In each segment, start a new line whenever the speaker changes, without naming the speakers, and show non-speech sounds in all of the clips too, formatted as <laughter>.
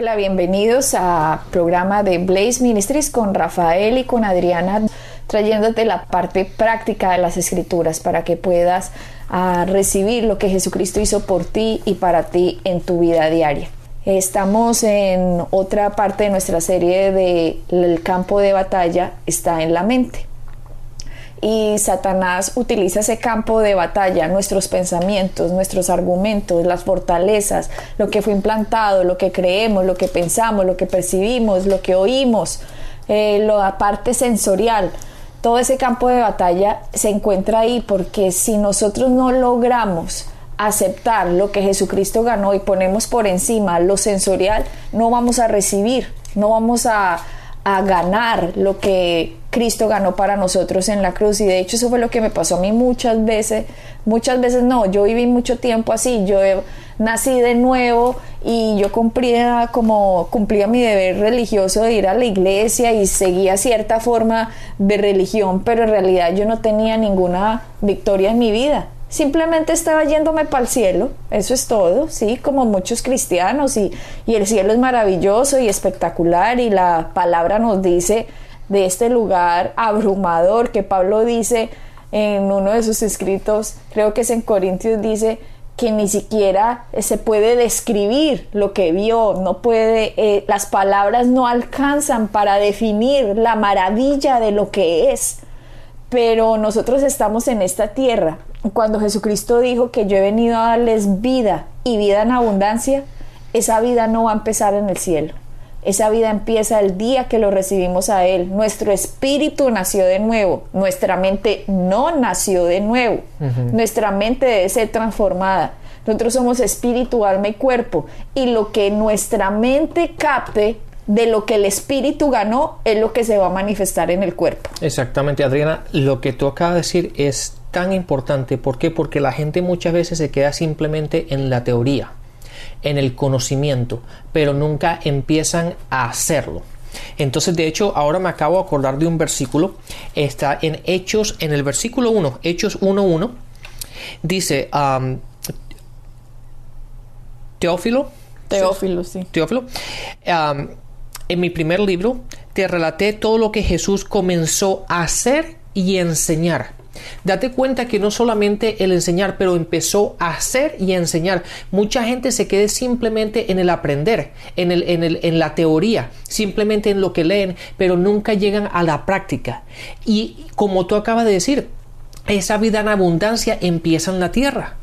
Hola, bienvenidos a programa de Blaze Ministries con Rafael y con Adriana, trayéndote la parte práctica de las escrituras para que puedas ah, recibir lo que Jesucristo hizo por ti y para ti en tu vida diaria. Estamos en otra parte de nuestra serie de El campo de batalla está en la mente y Satanás utiliza ese campo de batalla, nuestros pensamientos, nuestros argumentos, las fortalezas, lo que fue implantado, lo que creemos, lo que pensamos, lo que percibimos, lo que oímos, eh, la parte sensorial. Todo ese campo de batalla se encuentra ahí porque si nosotros no logramos aceptar lo que Jesucristo ganó y ponemos por encima lo sensorial, no vamos a recibir, no vamos a, a ganar lo que Cristo ganó para nosotros en la cruz. Y de hecho eso fue lo que me pasó a mí muchas veces, muchas veces no, yo viví mucho tiempo así, yo nací de nuevo y yo cumplía como cumplía mi deber religioso de ir a la iglesia y seguía cierta forma de religión, pero en realidad yo no tenía ninguna victoria en mi vida. Simplemente estaba yéndome para el cielo, eso es todo, sí, como muchos cristianos, y, y, el cielo es maravilloso y espectacular, y la palabra nos dice de este lugar abrumador que Pablo dice en uno de sus escritos, creo que es en Corintios, dice que ni siquiera se puede describir lo que vio, no puede, eh, las palabras no alcanzan para definir la maravilla de lo que es pero nosotros estamos en esta tierra. Cuando Jesucristo dijo que yo he venido a darles vida y vida en abundancia, esa vida no va a empezar en el cielo. Esa vida empieza el día que lo recibimos a Él. Nuestro espíritu nació de nuevo. Nuestra mente no nació de nuevo. Nuestra mente debe ser transformada. Nosotros somos espíritu, alma y cuerpo. Y lo que nuestra mente capte de lo que el espíritu ganó es lo que se va a manifestar en el cuerpo.
Exactamente, Adriana, lo que tú acabas de decir es tan importante. ¿Por qué? Porque la gente muchas veces se queda simplemente en la teoría, en el conocimiento, pero nunca empiezan a hacerlo. Entonces, de hecho, ahora me acabo de acordar de un versículo. Está en Hechos, en el versículo 1, Hechos 1.1. Dice, um, Teófilo.
Teófilo, sí.
Teófilo. Um, en mi primer libro te relaté todo lo que Jesús comenzó a hacer y enseñar. Date cuenta que no solamente el enseñar, pero empezó a hacer y a enseñar. Mucha gente se queda simplemente en el aprender, en, el, en, el, en la teoría, simplemente en lo que leen, pero nunca llegan a la práctica. Y como tú acabas de decir, esa vida en abundancia empieza en la tierra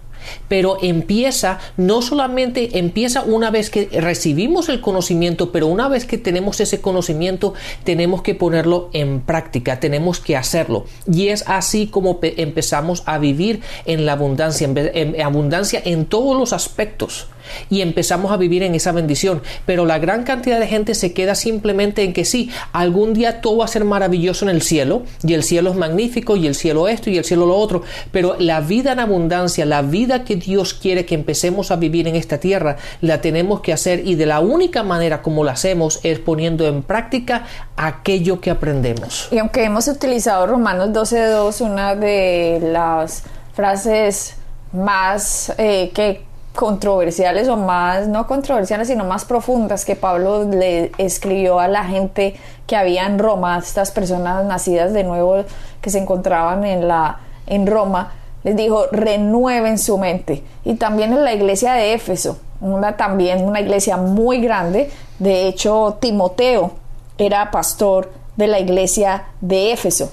pero empieza, no solamente empieza una vez que recibimos el conocimiento, pero una vez que tenemos ese conocimiento, tenemos que ponerlo en práctica, tenemos que hacerlo. Y es así como empezamos a vivir en la abundancia, en abundancia en todos los aspectos y empezamos a vivir en esa bendición. Pero la gran cantidad de gente se queda simplemente en que sí, algún día todo va a ser maravilloso en el cielo y el cielo es magnífico y el cielo esto y el cielo lo otro, pero la vida en abundancia, la vida que Dios quiere que empecemos a vivir en esta tierra, la tenemos que hacer y de la única manera como la hacemos es poniendo en práctica aquello que aprendemos.
Y aunque hemos utilizado Romanos 12.2, una de las frases más eh, que controversiales o más, no controversiales, sino más profundas que Pablo le escribió a la gente que había en Roma, estas personas nacidas de nuevo que se encontraban en, la, en Roma, les dijo, renueven su mente. Y también en la iglesia de Éfeso, una también una iglesia muy grande, de hecho Timoteo era pastor de la iglesia de Éfeso.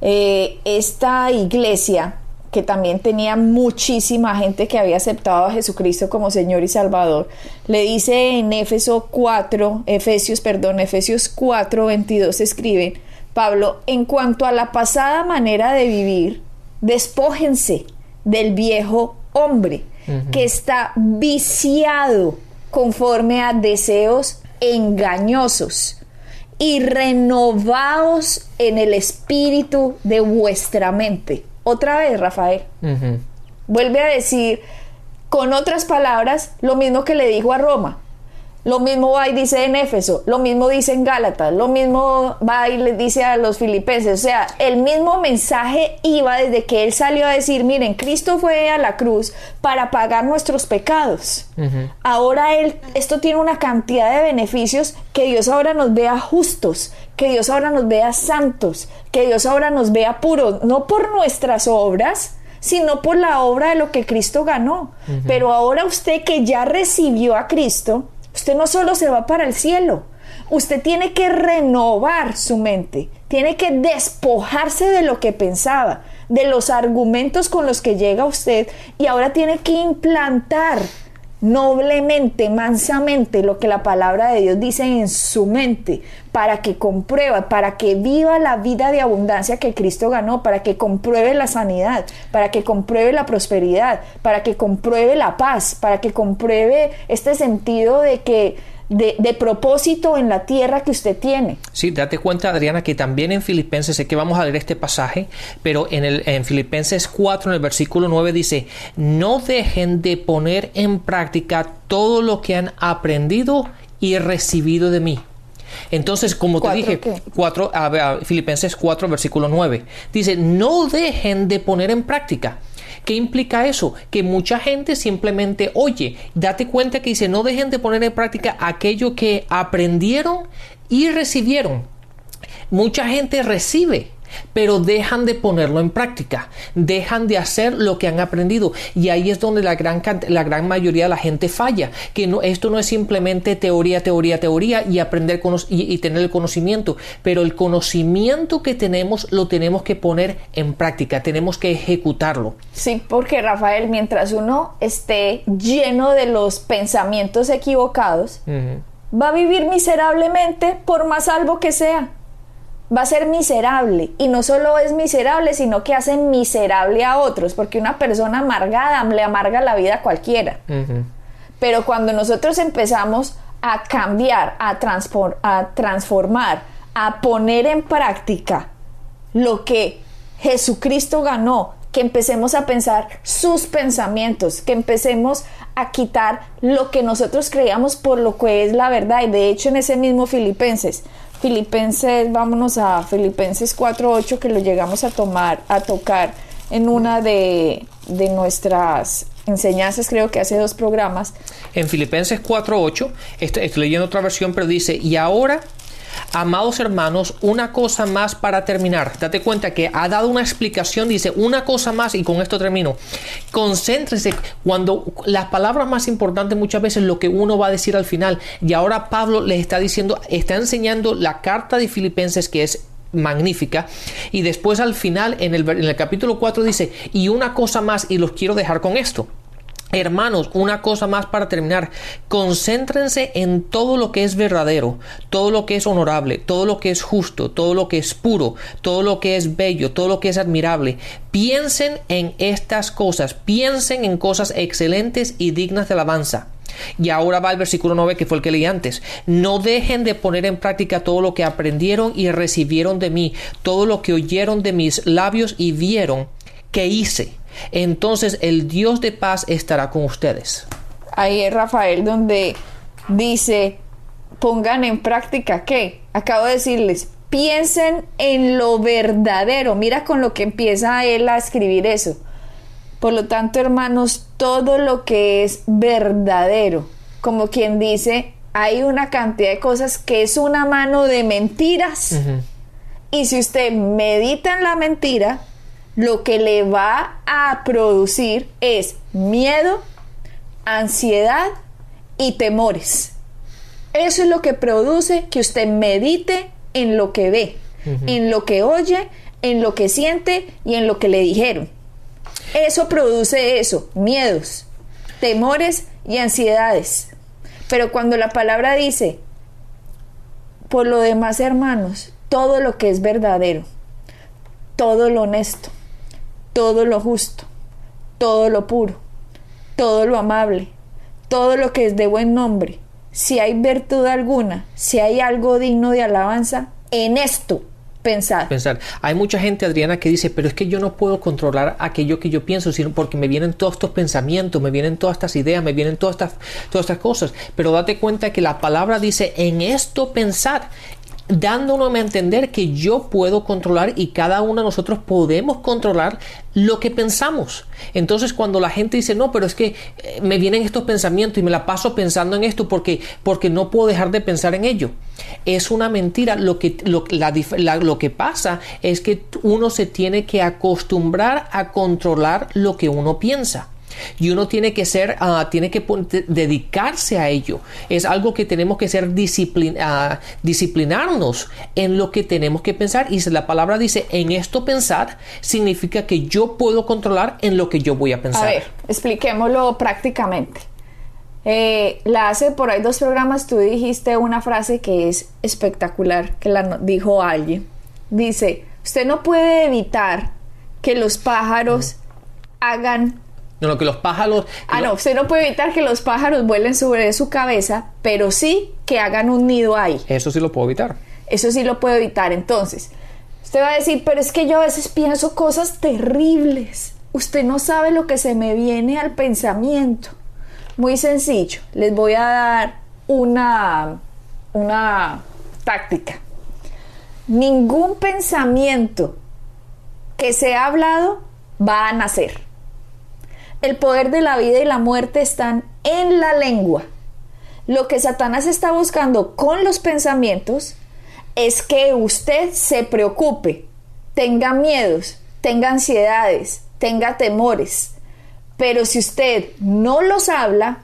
Eh, esta iglesia que también tenía muchísima gente que había aceptado a Jesucristo como Señor y Salvador, le dice en Éfeso 4, Efesios, perdón, Efesios 4, 22 escribe, Pablo, en cuanto a la pasada manera de vivir, despójense del viejo hombre que está viciado conforme a deseos engañosos y renovaos en el espíritu de vuestra mente. Otra vez, Rafael. Vuelve a decir, con otras palabras, lo mismo que le dijo a Roma. Lo mismo va y dice en Éfeso, lo mismo dice en Gálatas, lo mismo va y le dice a los filipenses. O sea, el mismo mensaje iba desde que él salió a decir, miren, Cristo fue a la cruz para pagar nuestros pecados. Ahora él, esto tiene una cantidad de beneficios que Dios ahora nos vea justos, que Dios ahora nos vea santos, que Dios ahora nos vea puros, no por nuestras obras, sino por la obra de lo que Cristo ganó. Pero ahora usted que ya recibió a Cristo, Usted no solo se va para el cielo, usted tiene que renovar su mente, tiene que despojarse de lo que pensaba, de los argumentos con los que llega usted y ahora tiene que implantar noblemente, mansamente lo que la palabra de Dios dice en su mente, para que comprueba, para que viva la vida de abundancia que Cristo ganó, para que compruebe la sanidad, para que compruebe la prosperidad, para que compruebe la paz, para que compruebe este sentido de que de, propósito en la tierra que usted tiene.
Sí, date cuenta, Adriana, que también en Filipenses, sé que vamos a leer este pasaje, pero en, el, en Filipenses 4, en el versículo 9 dice, no dejen de poner en práctica todo lo que han aprendido y recibido de mí. Entonces, como te dije, 4, Filipenses 4, versículo 9, dice, no dejen de poner en práctica. ¿Qué implica eso? Que mucha gente simplemente oye, date cuenta que dice, no dejen de poner en práctica aquello que aprendieron y recibieron. Mucha gente recibe, pero dejan de ponerlo en práctica, dejan de hacer lo que han aprendido. Y ahí es donde la gran, la gran mayoría de la gente falla, que no, esto no es simplemente teoría, teoría, teoría y aprender y, y tener el conocimiento, pero el conocimiento que tenemos lo tenemos que poner en práctica, tenemos que ejecutarlo.
Sí, porque Rafael, mientras uno esté lleno de los pensamientos equivocados, va a vivir miserablemente por más salvo que sea va a ser miserable. Y no solo es miserable, sino que hace miserable a otros, porque una persona amargada le amarga la vida a cualquiera. Pero cuando nosotros empezamos a cambiar, a, a transformar, a poner en práctica lo que Jesucristo ganó, que empecemos a pensar sus pensamientos, que empecemos a quitar lo que nosotros creíamos por lo que es la verdad. Y de hecho en ese mismo Filipenses Filipenses, vámonos a Filipenses 4.8 que lo llegamos a tomar, a tocar en una de, de nuestras enseñanzas, creo que hace dos programas.
En Filipenses 4.8, estoy, estoy leyendo otra versión, pero dice, y ahora Amados hermanos, una cosa más para terminar. Date cuenta que ha dado una explicación, dice una cosa más y con esto termino. Concéntrese cuando las palabras más importantes muchas veces lo que uno va a decir al final. Y ahora Pablo les está diciendo, está enseñando la carta de Filipenses que es magnífica. Y después al final, en el, en el capítulo 4 dice, y una cosa más, y los quiero dejar con esto. Hermanos, una cosa más para terminar. Concéntrense en todo lo que es verdadero, todo lo que es honorable, todo lo que es justo, todo lo que es puro, todo lo que es bello, todo lo que es admirable. Piensen en estas cosas, piensen en cosas excelentes y dignas de alabanza. Y ahora va el versículo 9 que fue el que leí antes. No dejen de poner en práctica todo lo que aprendieron y recibieron de mí, todo lo que oyeron de mis labios y vieron que hice entonces el Dios de paz estará con ustedes.
Ahí es Rafael donde dice, pongan en práctica qué. Acabo de decirles, piensen en lo verdadero. Mira con lo que empieza él a escribir eso. Por lo tanto, hermanos, todo lo que es verdadero, como quien dice, hay una cantidad de cosas que es una mano de mentiras. Y si usted medita en la mentira, lo que le va a producir es miedo, ansiedad y temores. Eso es lo que produce que usted medite en lo que ve, en lo que oye, en lo que siente y en lo que le dijeron. Eso produce eso, miedos, temores y ansiedades. Pero cuando la palabra dice, por lo demás hermanos, todo lo que es verdadero, todo lo honesto, todo lo justo, todo lo puro, todo lo amable, todo lo que es de buen nombre, si hay virtud alguna, si hay algo digno de alabanza, en esto pensar.
Pensar. Hay mucha gente, Adriana, que dice, pero es que yo no puedo controlar aquello que yo pienso, sino porque me vienen todos estos pensamientos, me vienen todas estas ideas, me vienen todas estas, todas estas cosas. Pero date cuenta que la palabra dice, en esto pensar dándonos a entender que yo puedo controlar y cada uno de nosotros podemos controlar lo que pensamos. Entonces cuando la gente dice, no, pero es que eh, me vienen estos pensamientos y me la paso pensando en esto porque, porque no puedo dejar de pensar en ello. Es una mentira. Lo que, lo, lo que pasa es que uno se tiene que acostumbrar a controlar lo que uno piensa. Y uno tiene que ser, uh, tiene que dedicarse a ello. Es algo que tenemos que ser disciplin uh, disciplinarnos en lo que tenemos que pensar. Y si la palabra dice en esto pensar, significa que yo puedo controlar en lo que yo voy a pensar.
A ver, expliquémoslo prácticamente. Eh, la hace por ahí dos programas, tú dijiste una frase que es espectacular, que la dijo alguien. Dice, usted no puede evitar que los pájaros hagan
no, que los pájaros...
Ah, no, usted no puede evitar que los pájaros vuelen sobre su cabeza, pero sí que hagan un nido ahí.
Eso sí lo puedo evitar.
Eso sí lo puedo evitar. Entonces, usted va a decir, pero es que yo a veces pienso cosas terribles. Usted no sabe lo que se me viene al pensamiento. Muy sencillo. Les voy a dar una, una táctica. Ningún pensamiento que se ha hablado va a nacer el poder de la vida y la muerte están en la lengua. Lo que Satanás está buscando con los pensamientos es que usted se preocupe, tenga miedos, tenga ansiedades, tenga temores. Pero si usted no los habla,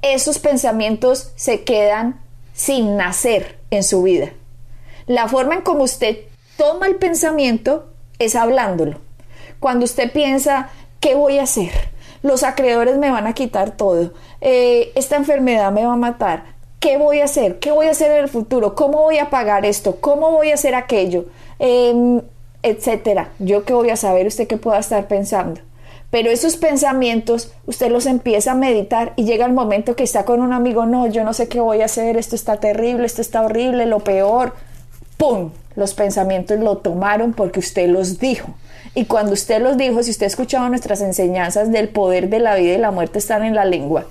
esos pensamientos se quedan sin nacer en su vida. La forma en como usted toma el pensamiento es hablándolo. Cuando usted piensa, ¿qué voy a hacer? Los acreedores me van a quitar todo, eh, esta enfermedad me va a matar, ¿qué voy a hacer? ¿Qué voy a hacer en el futuro? ¿Cómo voy a pagar esto? ¿Cómo voy a hacer aquello? Em, etcétera. Yo qué voy a saber usted qué pueda estar pensando. Pero esos pensamientos usted los empieza a meditar y llega el momento que está con un amigo, no, yo no sé qué voy a hacer, esto está terrible, esto está horrible, lo peor. ¡Pum! Los pensamientos lo tomaron porque usted los dijo. Y cuando usted los dijo, si usted ha escuchado nuestras enseñanzas del poder de la vida y la muerte están en la lengua,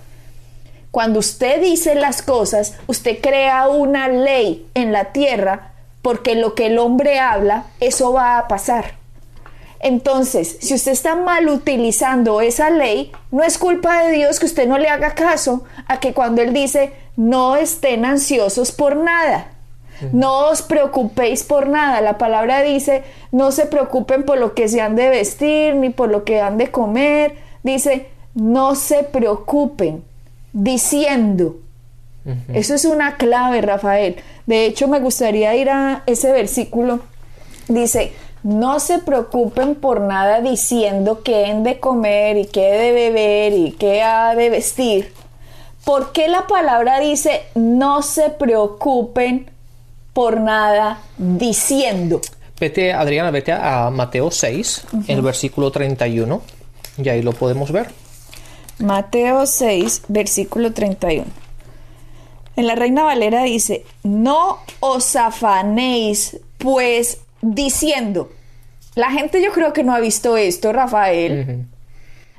cuando usted dice las cosas, usted crea una ley en la tierra porque lo que el hombre habla, eso va a pasar. Entonces, si usted está mal utilizando esa ley, no es culpa de Dios que usted no le haga caso a que cuando Él dice, no estén ansiosos por nada. No os preocupéis por nada. La palabra dice, no se preocupen por lo que se han de vestir ni por lo que han de comer. Dice, no se preocupen diciendo. Eso es una clave, Rafael. De hecho, me gustaría ir a ese versículo. Dice, no se preocupen por nada diciendo qué han de comer y qué de beber y qué ha de vestir. ¿Por qué la palabra dice no se preocupen por nada diciendo.
Vete, Adriana, vete a Mateo 6, el versículo 31, y ahí lo podemos ver.
Mateo 6, versículo 31. En la Reina Valera dice, no os afanéis, pues diciendo. La gente yo creo que no ha visto esto, Rafael.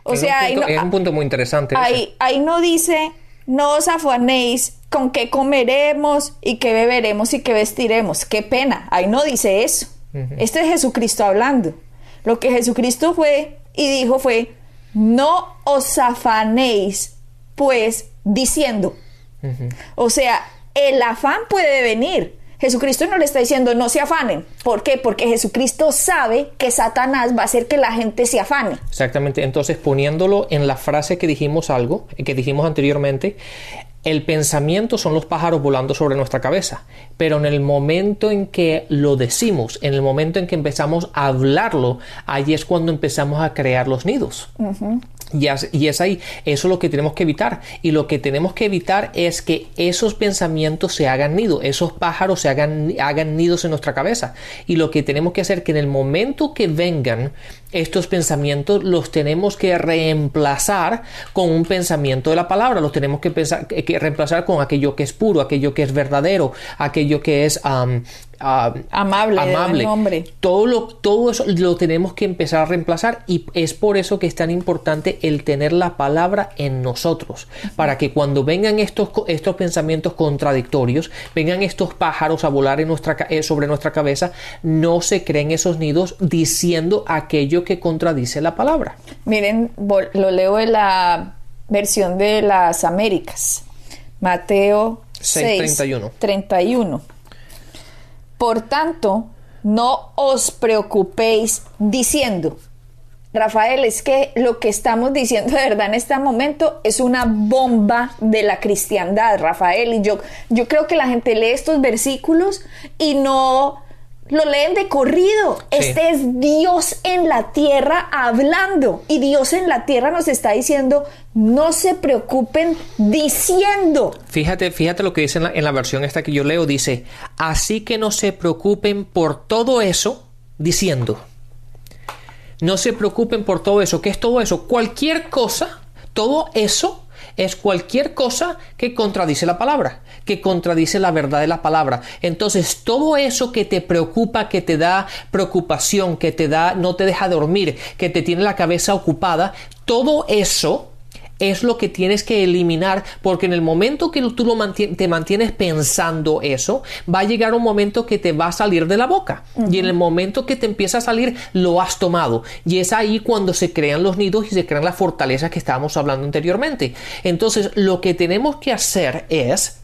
O sea, es un punto muy interesante.
Ahí, ahí no dice, no os afanéis con qué comeremos y qué beberemos y qué vestiremos. Qué pena, ahí no dice eso. Este es Jesucristo hablando. Lo que Jesucristo fue y dijo fue, no os afanéis, pues diciendo. O sea, el afán puede venir. Jesucristo no le está diciendo no se afanen. ¿Por qué? Porque Jesucristo sabe que Satanás va a hacer que la gente se afane.
Exactamente. Entonces, poniéndolo en la frase que dijimos algo, que dijimos anteriormente, el pensamiento son los pájaros volando sobre nuestra cabeza, pero en el momento en que lo decimos, en el momento en que empezamos a hablarlo, ahí es cuando empezamos a crear los nidos. Y, es ahí, eso es lo que tenemos que evitar. Y lo que tenemos que evitar es que esos pensamientos se hagan nido, esos pájaros se hagan, hagan nidos en nuestra cabeza. Y lo que tenemos que hacer es que en el momento que vengan estos pensamientos, los tenemos que reemplazar con un pensamiento de la palabra, los tenemos que, pensar, que reemplazar con aquello que es puro, aquello que es verdadero, aquello que es
amable, amable.
Todo, lo, todo eso lo tenemos que empezar a reemplazar y es por eso que es tan importante el tener la palabra en nosotros, para que cuando vengan estos, estos pensamientos contradictorios, vengan estos pájaros a volar en nuestra, eh, sobre nuestra cabeza, no se creen esos nidos diciendo aquello que contradice la palabra.
Miren, lo leo en la versión de las Américas, Mateo 6, 31. Por tanto, no os preocupéis diciendo, Rafael, es que lo que estamos diciendo de verdad en este momento es una bomba de la cristiandad, Rafael. Y yo, yo creo que la gente lee estos versículos y no lo leen de corrido. Este es Dios en la tierra hablando. Y Dios en la tierra nos está diciendo, no se preocupen diciendo.
Fíjate, fíjate lo que dice en la, en la versión esta que yo leo. Dice, así que no se preocupen por todo eso diciendo. No se preocupen por todo eso. ¿Qué es todo eso? Cualquier cosa, todo eso es cualquier cosa que contradice la palabra, que contradice la verdad de la palabra. Entonces, todo eso que te preocupa, que te da preocupación, que te da, no te deja dormir, que te tiene la cabeza ocupada, todo eso es lo que tienes que eliminar porque en el momento que tú lo te mantienes pensando eso, va a llegar un momento que te va a salir de la boca y en el momento que te empieza a salir lo has tomado y es ahí cuando se crean los nidos y se crean las fortalezas que estábamos hablando anteriormente. Entonces lo que tenemos que hacer es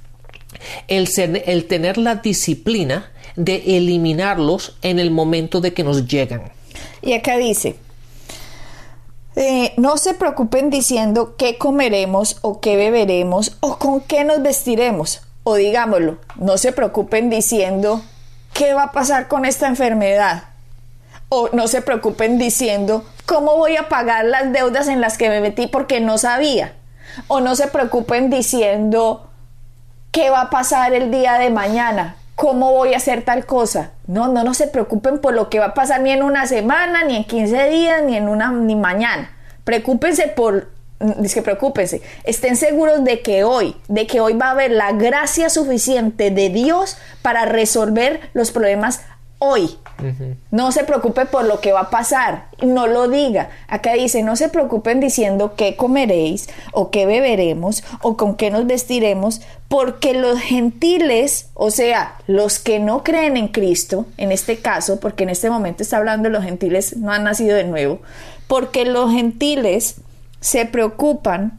el, tener la disciplina de eliminarlos en el momento de que nos llegan.
Y acá dice, eh, no se preocupen diciendo qué comeremos o qué beberemos o con qué nos vestiremos. O digámoslo, no se preocupen diciendo qué va a pasar con esta enfermedad. O no se preocupen diciendo cómo voy a pagar las deudas en las que me metí porque no sabía. O no se preocupen diciendo qué va a pasar el día de mañana, cómo voy a hacer tal cosa. No, no, no se preocupen por lo que va a pasar ni en una semana, ni en 15 días, ni en una, ni mañana. Preocúpense por, dice que preocúpense, estén seguros de que hoy, de que hoy va a haber la gracia suficiente de Dios para resolver los problemas hoy. No se preocupe por lo que va a pasar, no lo diga. Acá dice, no se preocupen diciendo qué comeréis o qué beberemos o con qué nos vestiremos, porque los gentiles, o sea, los que no creen en Cristo, en este caso, porque en este momento está hablando de los gentiles, no han nacido de nuevo, porque los gentiles se preocupan,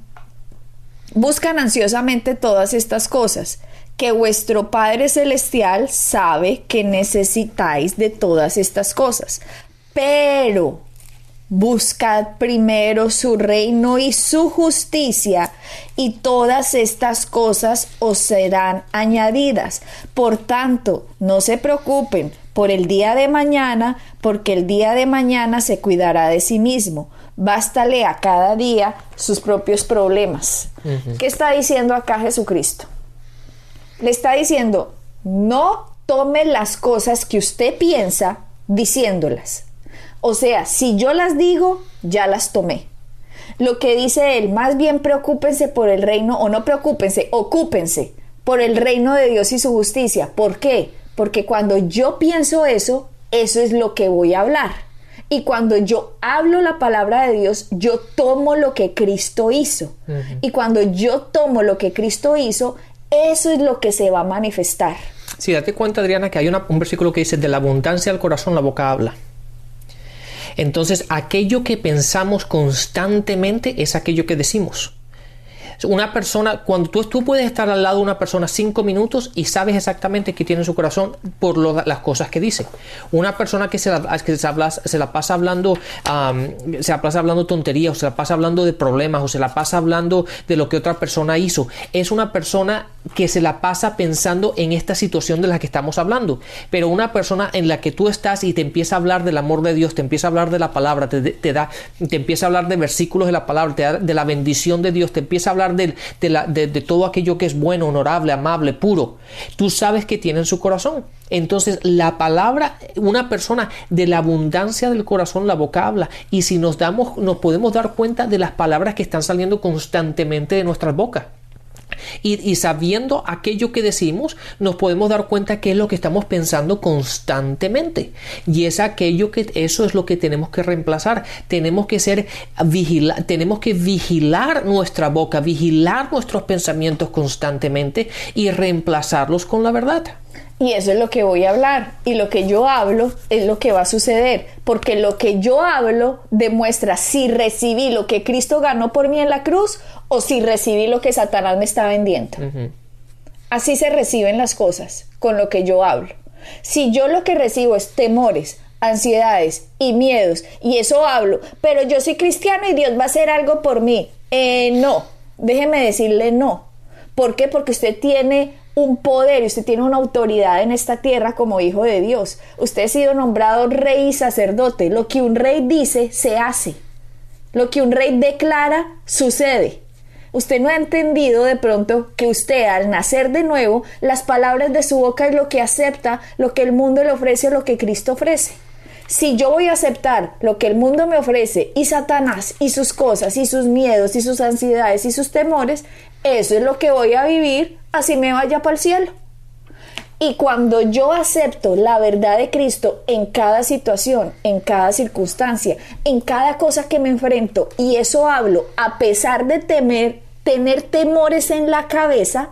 buscan ansiosamente todas estas cosas que vuestro Padre Celestial sabe que necesitáis de todas estas cosas. Pero buscad primero su reino y su justicia, y todas estas cosas os serán añadidas. Por tanto, no se preocupen por el día de mañana, porque el día de mañana se cuidará de sí mismo. Bástale a cada día sus propios problemas. ¿Qué está diciendo acá Jesucristo? Le está diciendo, no tome las cosas que usted piensa diciéndolas. O sea, si yo las digo, ya las tomé. Lo que dice él, más bien preocúpense por el reino, o no preocúpense, ocúpense por el reino de Dios y su justicia. ¿Por qué? Porque cuando yo pienso eso, eso es lo que voy a hablar. Y cuando yo hablo la palabra de Dios, yo tomo lo que Cristo hizo. Y cuando yo tomo lo que Cristo hizo, eso es lo que se va a manifestar.
Sí, date cuenta, Adriana, que hay un versículo que dice, de la abundancia del corazón la boca habla. Entonces, aquello que pensamos constantemente es aquello que decimos. Una persona, cuando tú, tú puedes estar al lado de una persona cinco minutos y sabes exactamente qué tiene en su corazón por las cosas que dice. Una persona que se la, que se, la pasa hablando, se la pasa hablando tonterías, o se la pasa hablando de problemas, o se la pasa hablando de lo que otra persona hizo, es una persona que se la pasa pensando en esta situación de la que estamos hablando. Pero una persona en la que tú estás y te empieza a hablar del amor de Dios, te empieza a hablar de la palabra, te, da, te empieza a hablar de versículos de la palabra, te da de la bendición de Dios, te empieza a hablar de, de, todo aquello que es bueno, honorable, amable, puro. Tú sabes que tiene en su corazón. Entonces la palabra, una persona de la abundancia del corazón, la boca habla. Y si nos damos, nos podemos dar cuenta de las palabras que están saliendo constantemente de nuestras bocas. Y, sabiendo aquello que decimos, nos podemos dar cuenta que es lo que estamos pensando constantemente. Y es aquello que eso es lo que tenemos que reemplazar. Tenemos que ser vigila, tenemos que vigilar nuestra boca, vigilar nuestros pensamientos constantemente y reemplazarlos con la verdad.
Y eso es lo que voy a hablar. Y lo que yo hablo es lo que va a suceder. Porque lo que yo hablo demuestra si recibí lo que Cristo ganó por mí en la cruz o si recibí lo que Satanás me está vendiendo. Así se reciben las cosas con lo que yo hablo. Si yo lo que recibo es temores, ansiedades y miedos, y eso hablo, pero yo soy cristiano y Dios va a hacer algo por mí. Eh, no, déjeme decirle no. ¿Por qué? Porque usted tiene un poder y usted tiene una autoridad en esta tierra como hijo de Dios. Usted ha sido nombrado rey y sacerdote. Lo que un rey dice, se hace. Lo que un rey declara, sucede. Usted no ha entendido de pronto que usted al nacer de nuevo, las palabras de su boca es lo que acepta, lo que el mundo le ofrece, lo que Cristo ofrece. Si yo voy a aceptar lo que el mundo me ofrece y Satanás y sus cosas y sus miedos y sus ansiedades y sus temores, eso es lo que voy a vivir así me vaya para el cielo. Y cuando yo acepto la verdad de Cristo en cada situación, en cada circunstancia, en cada cosa que me enfrento, y eso hablo a pesar de temer, tener temores en la cabeza,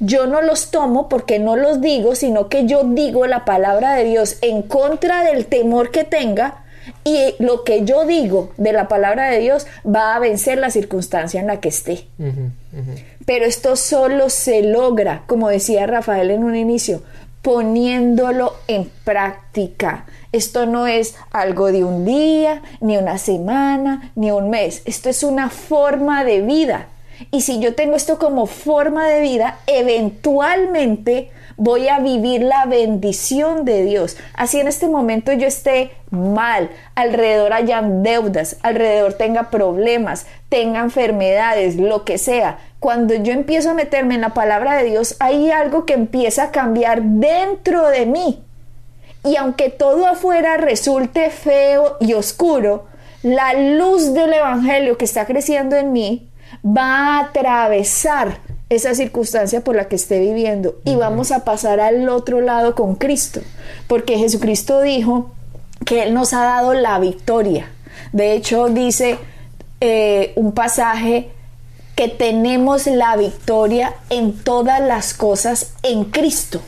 yo no los tomo porque no los digo, sino que yo digo la palabra de Dios en contra del temor que tenga y lo que yo digo de la palabra de Dios va a vencer la circunstancia en la que esté. Pero esto solo se logra, como decía Rafael en un inicio, poniéndolo en práctica. Esto no es algo de un día, ni una semana, ni un mes. Esto es una forma de vida. Y si yo tengo esto como forma de vida, eventualmente voy a vivir la bendición de Dios. Así en este momento yo esté mal, alrededor hayan deudas, alrededor tenga problemas, tenga enfermedades, lo que sea. Cuando yo empiezo a meterme en la palabra de Dios, hay algo que empieza a cambiar dentro de mí. Y aunque todo afuera resulte feo y oscuro, la luz del Evangelio que está creciendo en mí va a atravesar esa circunstancia por la que esté viviendo y vamos a pasar al otro lado con Cristo, porque Jesucristo dijo que Él nos ha dado la victoria. De hecho, dice eh, un pasaje que tenemos la victoria en todas las cosas en Cristo.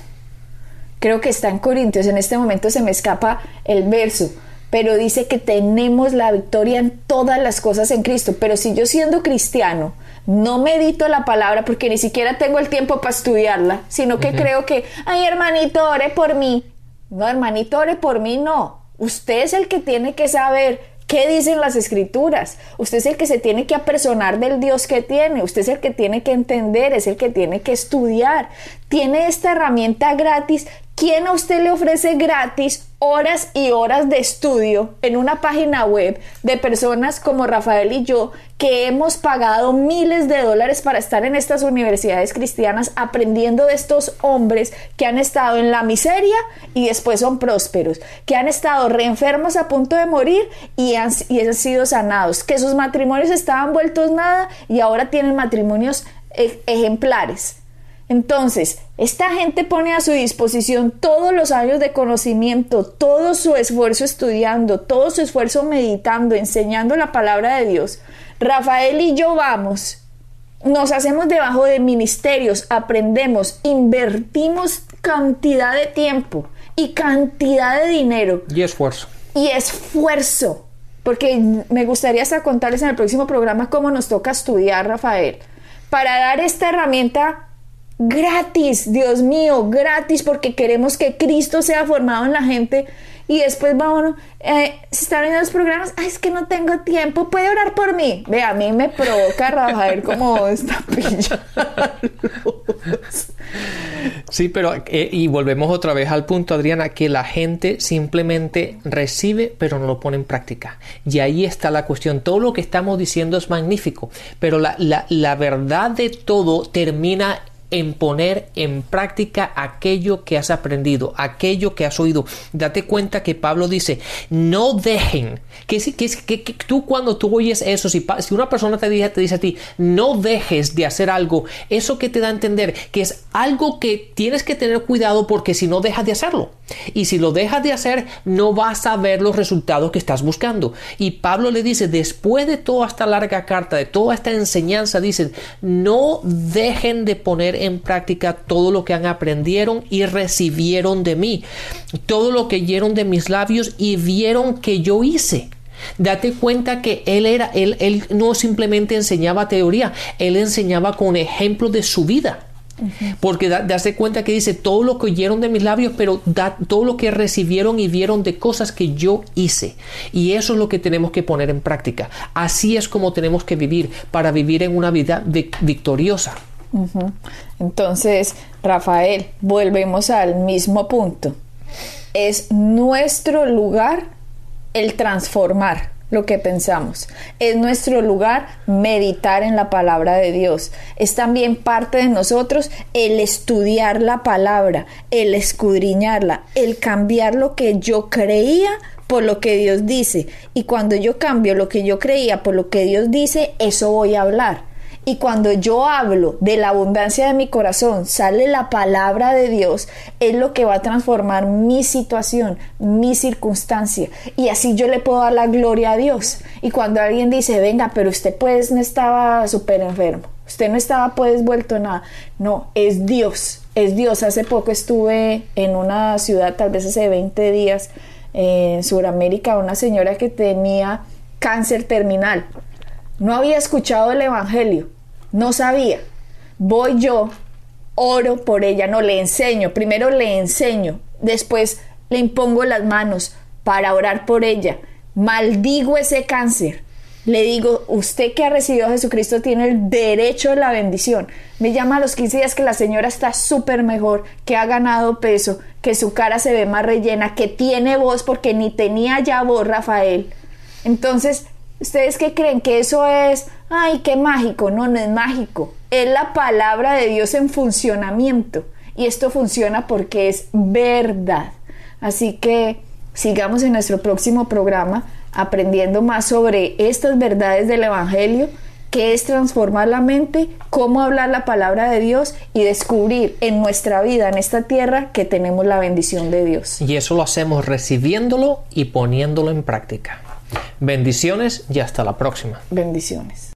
Creo que está en Corintios, en este momento se me escapa el verso, pero dice que tenemos la victoria en todas las cosas en Cristo. Pero si yo siendo cristiano no medito la palabra porque ni siquiera tengo el tiempo para estudiarla, sino que creo que, ay hermanito, ore por mí. No, hermanito, ore por mí, no. Usted es el que tiene que saber qué dicen las escrituras. Usted es el que se tiene que apersonar del Dios que tiene. Usted es el que tiene que entender, es el que tiene que estudiar. Tiene esta herramienta gratis. ¿Quién a usted le ofrece gratis horas y horas de estudio en una página web de personas como Rafael y yo que hemos pagado miles de dólares para estar en estas universidades cristianas aprendiendo de estos hombres que han estado en la miseria y después son prósperos, que han estado reenfermos a punto de morir y han, y han sido sanados, que sus matrimonios estaban vueltos nada y ahora tienen matrimonios e, ejemplares. Entonces, esta gente pone a su disposición todos los años de conocimiento, todo su esfuerzo estudiando, todo su esfuerzo meditando, enseñando la palabra de Dios. Rafael y yo vamos, nos hacemos debajo de ministerios, aprendemos, invertimos cantidad de tiempo y cantidad de dinero.
Y esfuerzo.
Y esfuerzo. Porque me gustaría hasta contarles en el próximo programa cómo nos toca estudiar, Rafael para dar esta herramienta gratis, Dios mío, gratis, porque queremos que Cristo sea formado en la gente y después va uno, eh, se están viendo los programas, es que no tengo tiempo, puede orar por mí. Ve, a mí me provoca Rafael como esta <laughs> pilla.
Sí, pero eh, y volvemos otra vez al punto, Adriana, que la gente simplemente recibe, pero no lo pone en práctica. Y ahí está la cuestión. Todo lo que estamos diciendo es magnífico, pero la, la, la verdad de todo termina en poner en práctica aquello que has aprendido, aquello que has oído. Date cuenta que Pablo dice, no dejen, que, que, que, tú cuando tú oyes eso, si, si, una persona te dice, te dice a ti, no dejes de hacer algo, eso que te da a entender que es algo que tienes que tener cuidado porque si no dejas de hacerlo. Y si lo dejas de hacer, no vas a ver los resultados que estás buscando. Y Pablo le dice, después de toda esta larga carta, de toda esta enseñanza, dicen, no dejen de poner en práctica todo lo que han aprendieron y recibieron de mí, todo lo que oyeron de mis labios y vieron que yo hice. Date cuenta que él era, él, él no simplemente enseñaba teoría, él enseñaba con ejemplo de su vida. Porque da, darse cuenta que dice todo lo que oyeron de mis labios, pero da, todo lo que recibieron y vieron de cosas que yo hice. Y eso es lo que tenemos que poner en práctica. Así es como tenemos que vivir para vivir en una vida victoriosa.
Entonces, Rafael, volvemos al mismo punto. Es nuestro lugar el transformar lo que pensamos. Es nuestro lugar meditar en la palabra de Dios. Es también parte de nosotros el estudiar la palabra, el escudriñarla, el cambiar lo que yo creía por lo que Dios dice. Y cuando yo cambio lo que yo creía por lo que Dios dice, eso voy a hablar. Y cuando yo hablo de la abundancia de mi corazón, sale la palabra de Dios, es lo que va a transformar mi situación, mi circunstancia. Y así yo le puedo dar la gloria a Dios. Y cuando alguien dice, venga, pero usted pues no estaba súper enfermo, usted no estaba pues vuelto nada. No, es Dios, es Dios. Hace poco estuve en una ciudad, tal vez hace 20 días, en Sudamérica, una señora que tenía cáncer terminal. No había escuchado el Evangelio no sabía. Voy yo, oro por ella, no le enseño. Primero le enseño, después le impongo las manos para orar por ella. Maldigo ese cáncer. Le digo, usted que ha recibido a Jesucristo tiene el derecho de la bendición. Me llama a los 15 días que la señora está súper mejor, que ha ganado peso, que su cara se ve más rellena, que tiene voz porque ni tenía ya voz Rafael. Entonces, ¿ustedes qué creen? ¿Que eso es ay, qué mágico, no, no es mágico, es la palabra de Dios en funcionamiento y esto funciona porque es verdad. Así que sigamos en nuestro próximo programa aprendiendo más sobre estas verdades del Evangelio, qué es transformar la mente, cómo hablar la palabra de Dios y descubrir en nuestra vida, en esta tierra, que tenemos la bendición de Dios.
Y eso lo hacemos recibiéndolo y poniéndolo en práctica. Bendiciones y hasta la próxima.
Bendiciones.